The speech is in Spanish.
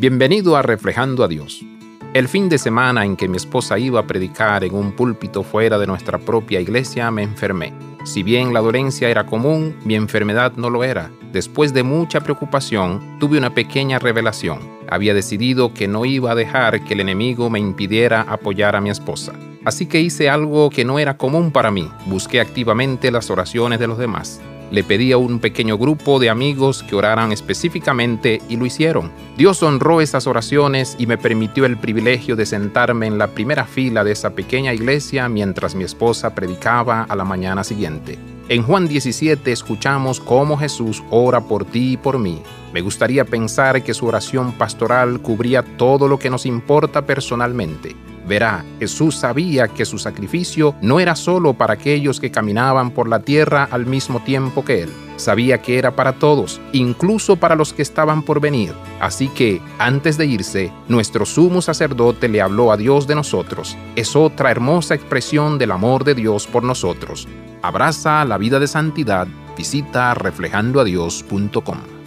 Bienvenido a Reflejando a Dios. El fin de semana en que mi esposa iba a predicar en un púlpito fuera de nuestra propia iglesia me enfermé. Si bien la dolencia era común, mi enfermedad no lo era. Después de mucha preocupación, tuve una pequeña revelación. Había decidido que no iba a dejar que el enemigo me impidiera apoyar a mi esposa. Así que hice algo que no era común para mí. Busqué activamente las oraciones de los demás. Le pedí a un pequeño grupo de amigos que oraran específicamente y lo hicieron. Dios honró esas oraciones y me permitió el privilegio de sentarme en la primera fila de esa pequeña iglesia mientras mi esposa predicaba a la mañana siguiente. En Juan 17 escuchamos cómo Jesús ora por ti y por mí. Me gustaría pensar que su oración pastoral cubría todo lo que nos importa personalmente Verá, Jesús sabía que su sacrificio no era solo para aquellos que caminaban por la tierra al mismo tiempo que Él. Sabía que era para todos, incluso para los que estaban por venir. Así que, antes de irse, nuestro sumo sacerdote le habló a Dios de nosotros. Es otra hermosa expresión del amor de Dios por nosotros. Abraza la vida de santidad. Visita reflejandoadios.com.